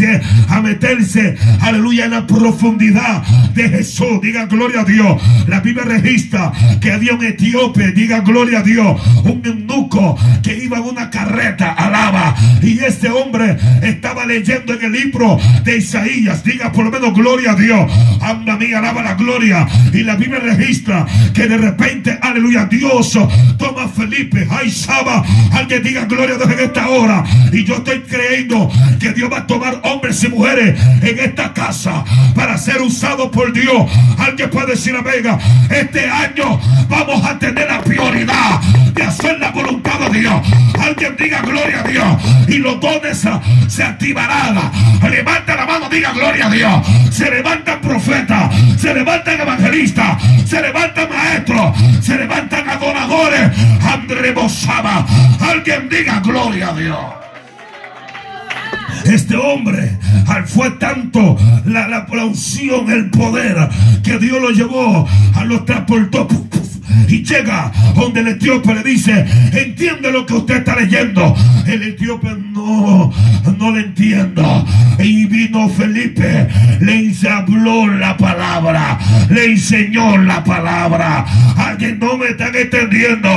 a meterse, aleluya, en la profundidad de Jesús. Diga gloria a Dios. La Biblia registra que había un etíope. Diga gloria a Dios. Un eunuco que iba en una carreta. Alaba. Y este hombre estaba leyendo en el libro de Isaías. Diga por lo menos gloria a Dios. Anda mía, alaba la gloria. Y la Biblia registra que de repente, aleluya, Dios toma Felipe. Ay, Saba. Alguien diga gloria a Dios en esta hora. Y yo estoy creyendo que Dios va a tomar hombres y mujeres en esta casa para ser usados por Dios. Alguien puede decir a Vega, este año vamos a tener la prioridad de hacer la voluntad. Alguien diga gloria a Dios y los dones se activarán. Levanta la mano, diga gloria a Dios. Se levantan profetas, se levantan evangelistas, se levantan maestros, se levantan adoradores. André Alguien diga gloria a Dios. Este hombre fue tanto la, la, unción, el poder, que Dios lo llevó, a los transportó y llega donde el etíope le dice, entiende lo que usted está leyendo. El etíope no, no le entiendo. Y vino Felipe, le habló la palabra, le enseñó la palabra. Alguien no me están entendiendo.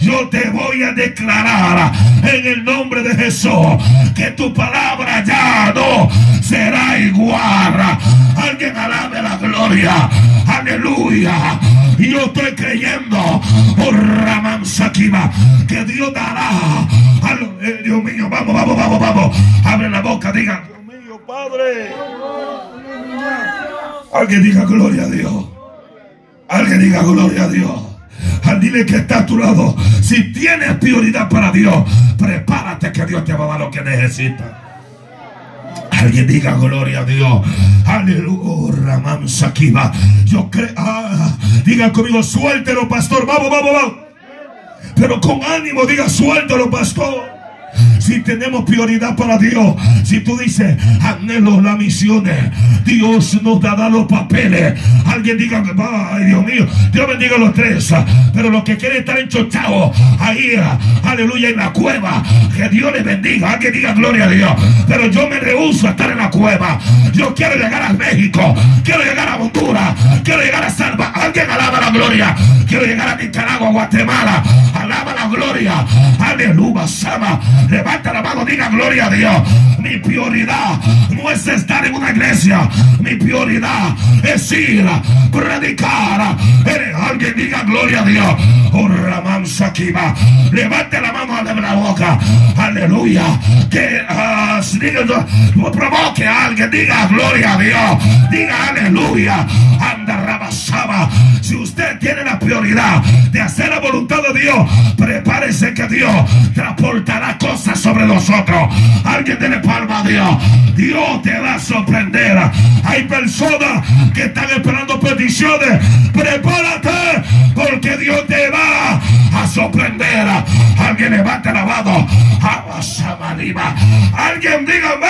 Yo te voy a declarar en el nombre de Jesús que tu palabra ya no será igual. Alguien alabe la gloria. Aleluya. Yo estoy creyendo, por Ramán Sakiba, que Dios dará. Eh, Dios mío, vamos, vamos, vamos, vamos. Abre la boca, diga, Dios mío, Padre. Alguien diga gloria a Dios. Alguien diga gloria a Dios. Al dile que está a tu lado. Si tienes prioridad para Dios, prepárate que Dios te va a dar lo que necesitas. Alguien diga gloria a Dios. Aleluya. Sakiba. Yo creo. Ah, diga conmigo, suéltelo, pastor. Vamos, vamos, vamos. Pero con ánimo, diga, suéltelo, pastor. Si tenemos prioridad para Dios, si tú dices, anhelo las misiones, Dios nos dará los papeles. Alguien diga, ay Dios mío, Dios bendiga a los tres. Pero los que quieren estar enchochados ahí, aleluya, en la cueva, que Dios les bendiga. Alguien diga gloria a Dios. Pero yo me rehuso a estar en la cueva. Yo quiero llegar a México, quiero llegar a Honduras, quiero llegar a Salva. Alguien alaba la gloria. Quiero llegar a Nicaragua, Guatemala. Alaba la gloria. Aleluya, Sama. Levanta la mano, diga gloria a Dios. Mi prioridad no es estar en una iglesia. Mi prioridad es ir predicar. Alguien diga gloria a Dios. Oh. Levante la mano, abre la boca. Aleluya. Que uh, provoque a alguien. Diga gloria a Dios. Diga aleluya. Anda. Si usted tiene la prioridad de hacer la voluntad de Dios, prepárese que Dios transportará cosas sobre nosotros. Alguien tiene palma a Dios. Dios te va a sorprender. Hay personas que están esperando peticiones. Prepárate porque Dios te va a sorprender. Alguien levante la mano. Alguien dígame.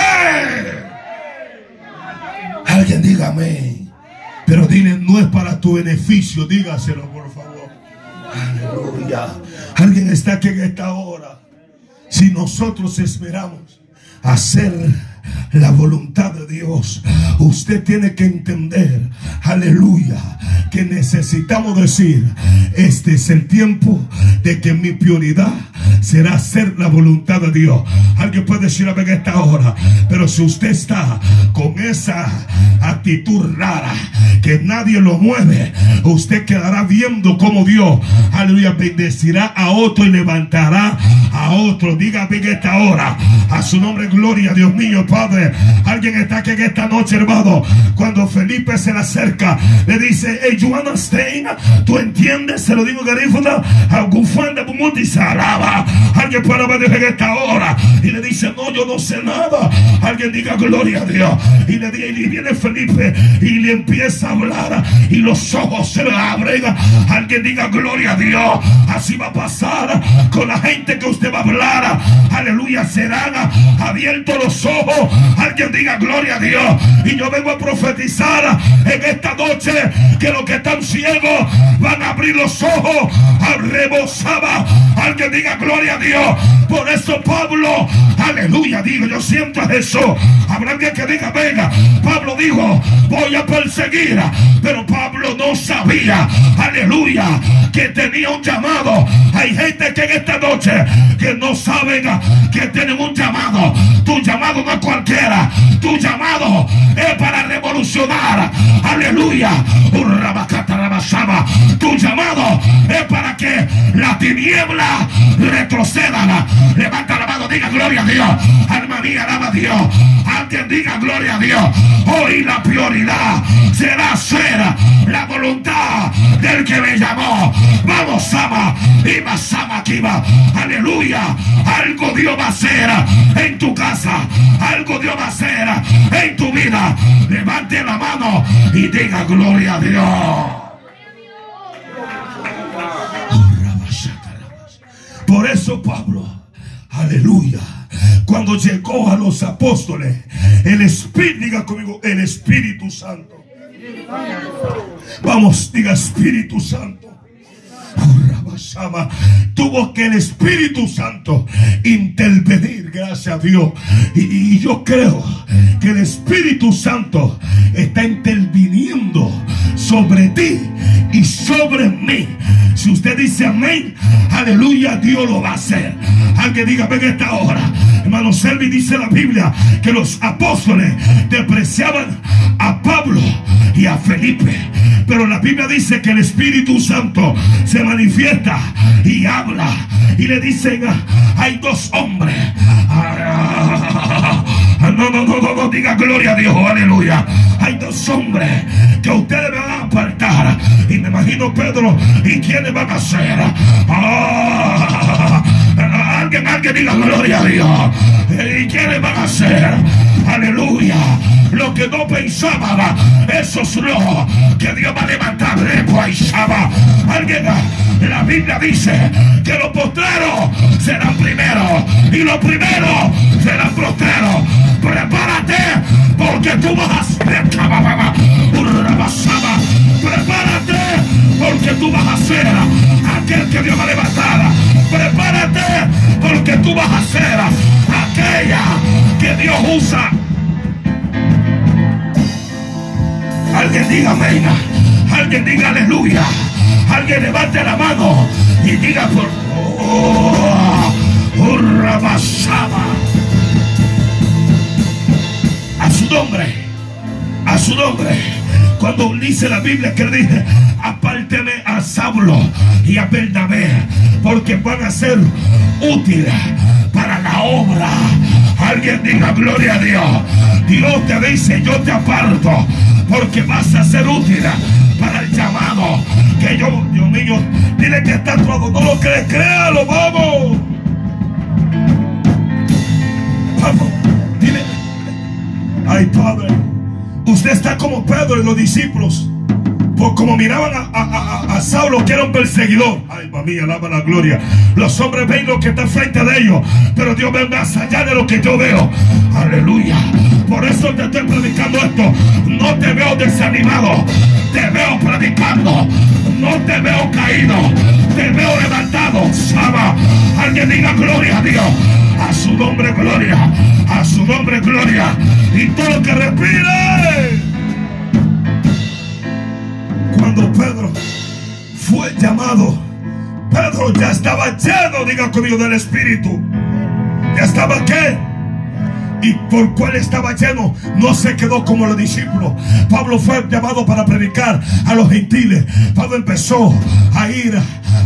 Alguien dígame. Pero dile, no es para tu beneficio. Dígaselo, por favor. Aleluya. Alguien está aquí en esta hora. Si nosotros esperamos hacer la voluntad de Dios, usted tiene que entender, aleluya, que necesitamos decir, este es el tiempo de que mi prioridad será hacer la voluntad de Dios. Alguien puede decir a ver esta hora, pero si usted está con esa actitud rara, que nadie lo mueve, usted quedará viendo como Dios, aleluya, bendecirá a otro y levantará a otro. Diga en esta hora, a su nombre gloria, Dios mío, Padre. Alguien está aquí en esta noche, hermano. Cuando Felipe se le acerca, le dice, hey you understand? Tú entiendes, se lo digo garífuna, algufanda bumuti salaba. Alguien puede ver en esta hora y le dice, no, yo no sé nada. Alguien diga gloria a Dios. Y le dice, y viene Felipe y le empieza a hablar y los ojos se le abren. Alguien diga gloria a Dios. Así va a pasar con la gente que usted va a hablar. Aleluya, serán abiertos los ojos. Alguien diga gloria a Dios. Y yo vengo a profetizar en esta noche que los que están ciegos van a abrir los ojos. Rebosaba. Alguien diga gloria a Dios. Por eso Pablo, aleluya, digo, yo siento eso. Habrá alguien que diga, venga. Pablo dijo, voy a perseguir. Pero Pablo no sabía, aleluya, que tenía un llamado. Hay gente que en esta noche que no saben que tienen un llamado. Tu llamado no Tu llamado es para revolucionar. Aleluya. Tu llamado es para que la tiniebla retroceda. Levanta la mano, diga gloria a Dios. Alma mía, alaba a Dios. Alguien diga gloria a Dios. Hoy la prioridad será ser la voluntad del que me llamó. Vamos, Sama. Más Sama va. Aleluya. Algo Dios va a hacer en tu casa. Algo Dios va a hacer en tu vida. Levante la mano y diga gloria a Dios. Por eso Pablo, aleluya, cuando llegó a los apóstoles, el Espíritu, diga conmigo, el Espíritu Santo. Vamos, diga Espíritu Santo. Tuvo que el Espíritu Santo intervenir, gracias a Dios. Y, yo creo que el Espíritu Santo está interviniendo sobre ti y sobre mí. Si usted dice amén, aleluya, Dios lo va a hacer. Alguien diga, ven esta hora. Hermano Selvi dice la Biblia que los apóstoles despreciaban a Pablo y a Felipe. Pero la Biblia dice que el Espíritu Santo se manifiesta y habla. Y le dicen, hay dos hombres. No, no, no, no, no diga gloria a Dios, aleluya. Hay dos hombres que ustedes van a apartar. Y me imagino Pedro, ¿y quiénes van a ser? Ah, alguien, alguien diga gloria a Dios. ¿Y quiénes van a ser? Aleluya. Lo que no pensaba, eso es lo que Dios va a levantar. Alguien, la Biblia dice que los postreros serán primeros y los primeros serán postreros. Prepárate porque tú vas a ser. Prepárate porque tú vas a ser aquel que Dios va a levantar. Prepárate porque tú vas a ser aquella que Dios usa. Alguien diga amén. Alguien diga aleluya. Alguien levante la mano y diga por oh, a su nombre. A su nombre. Cuando dice la Biblia que dice, apárteme a Saulo y a Bernabé, porque van a ser útiles para la obra. Alguien diga gloria a Dios. Dios te dice, yo te aparto, porque vas a ser útil para el llamado que yo, Dios mío, dile que está todo, no lo crees, créalo, vamos. Vamos, dile, ay Padre, usted está como Pedro y los discípulos. Por como miraban a, Saulo que era un perseguidor. Ay, mami, alaba la gloria. Los hombres ven lo que está frente de ellos. Pero Dios ve más allá de lo que yo veo. Aleluya. Por eso te estoy predicando esto. No te veo desanimado. Te veo predicando. No te veo caído. Te veo levantado. Sama. Alguien diga gloria a Dios. A su nombre gloria. A su nombre gloria. Y todo lo que respire. Cuando Pedro fue llamado. Pedro ya estaba lleno, diga conmigo, del Espíritu. Ya estaba qué? Y por cual estaba lleno, no se quedó como los discípulos. Pablo fue llamado para predicar a los gentiles. Pablo empezó a ir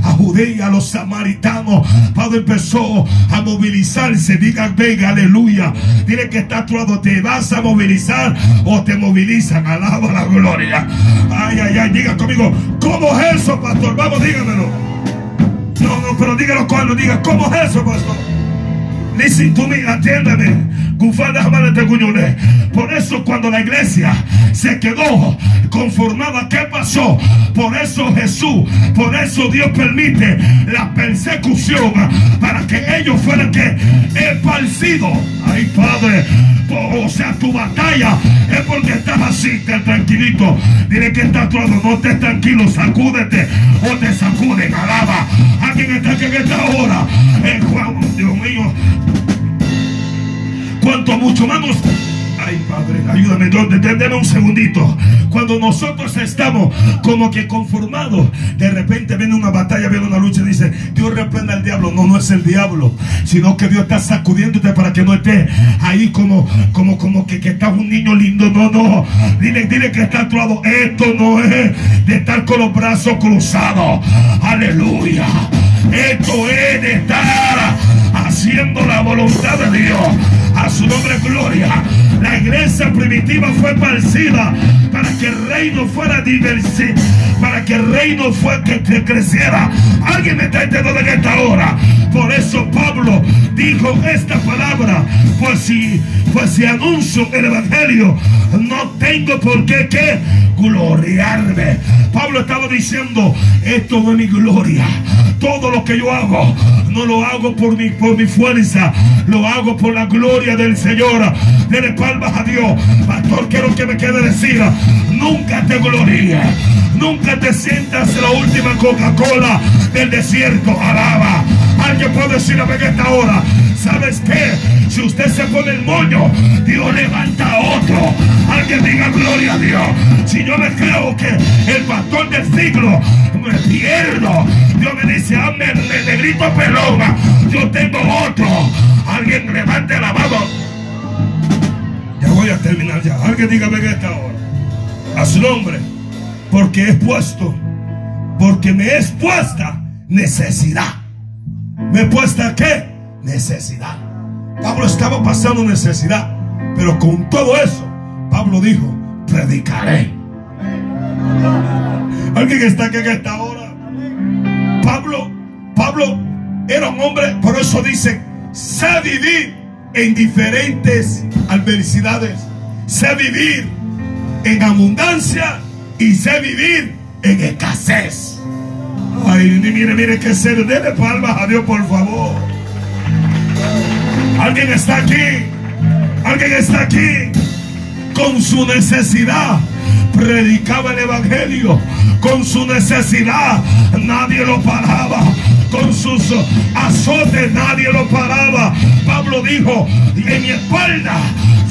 a Judea, a los samaritanos. Pablo empezó a movilizarse. Diga, venga, aleluya. Dile que está actuado. ¿Te vas a movilizar o te movilizan? Alaba la gloria. Ay, ay, ay. Diga conmigo, ¿cómo es eso, pastor? Vamos, dígamelo. No, no, pero dígalo cuando diga, ¿cómo es eso, pastor? Listen to me, atiéndame. Por eso cuando la iglesia se quedó conformada, ¿qué pasó? Por eso Jesús, por eso Dios permite la persecución para que ellos fueran que esparcidos. Ay, Padre, o sea, tu batalla es porque estás así, te tranquilito. Dile que está todo, no estés tranquilo, sacúdete o te sacuden, alaba. Alguien está aquí en esta hora. En Juan, Dios mío, cuanto mucho más Ay, Padre, ayúdame, detendeme un segundito. Cuando nosotros estamos como que conformados, de repente viene una batalla, viene una lucha y dice, Dios reprenda al diablo. No, no es el diablo, sino que Dios está sacudiéndote para que no estés ahí como, como, como que, que estás un niño lindo. No, no. Dile, dile que está actuado. Esto no es de estar con los brazos cruzados. Aleluya. Esto es de estar haciendo la voluntad de Dios. A su nombre gloria. La iglesia primitiva fue parecida para que el reino fuera diversificado, para que el reino fue que, creciera. Alguien me está entendiendo en esta hora. Por eso Pablo dijo esta palabra. Pues si, pues si anuncio el evangelio, no tengo por qué que gloriarme. Pablo estaba diciendo, esto no es mi gloria. Todo lo que yo hago, no lo hago por mi, por mi fuerza, lo hago por la gloria del Señor. Dele palmas a Dios. Pastor, quiero que me quede decir, nunca te gloríes. Nunca te sientas la última Coca-Cola del desierto. Alaba. Alguien puede decir a esta hora. ¿Sabes qué? Si usted se pone el moño, Dios levanta a otro. Alguien diga gloria a Dios. Si yo me creo que el pastor del siglo me pierdo, Dios me dice, hazme el negrito pelón. Yo tengo otro. Alguien levante la mano. Ya voy a terminar ya. Alguien dígame que esta hora. A su nombre. Porque es puesto. Porque me es puesta necesidad. ¿Me he puesta qué? Necesidad. Pablo estaba pasando necesidad. Pero con todo eso, Pablo dijo, predicaré. Alguien está aquí en esta hora. Pablo, Pablo era un hombre, por eso dice, sé vivir en diferentes adversidades. Sé vivir en abundancia y sé vivir en escasez. Ay, mire, mire que ser. Dele palmas a Dios, por favor. Alguien está aquí. Alguien está aquí. Con su necesidad. Predicaba el evangelio. Con su necesidad nadie lo paraba. Con sus azotes nadie lo paraba. Pablo dijo en mi espalda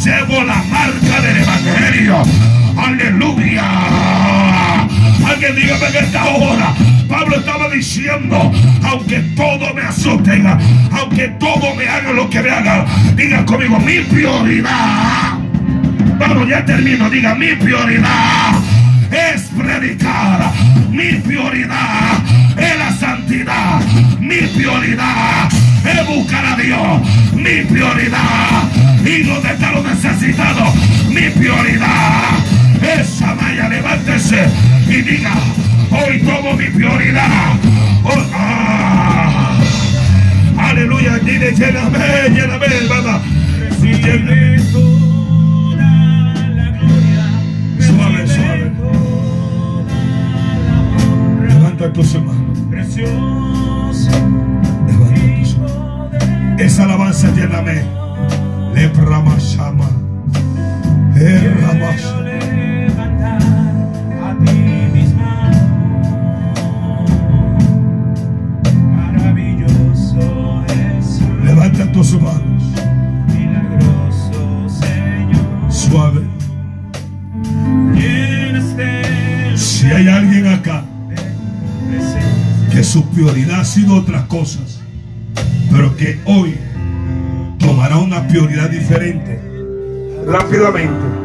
llevo la marca del evangelio aleluya alguien dígame en esta hora Pablo estaba diciendo, aunque todo me azoten, aunque todo me haga lo que me haga, diga conmigo, mi prioridad. Vamos, ya termino, diga, mi prioridad es predicar. Mi prioridad es la santidad. Mi prioridad es buscar a Dios. Mi prioridad. Y donde está lo necesitado. Mi prioridad es Amaya. Levántese y diga, Hoy tomo mi prioridad. Oh, ah. Aleluya. Dile, lléname, lléname, mamá. Lléname. Suave, suave. Levanta tus manos. Levanta tus manos. Esa alabanza lléname. Le pramashama. El ramashama. Levanta tus manos. Suave. Si hay alguien acá que su prioridad ha sido otras cosas, pero que hoy tomará una prioridad diferente. Rápidamente.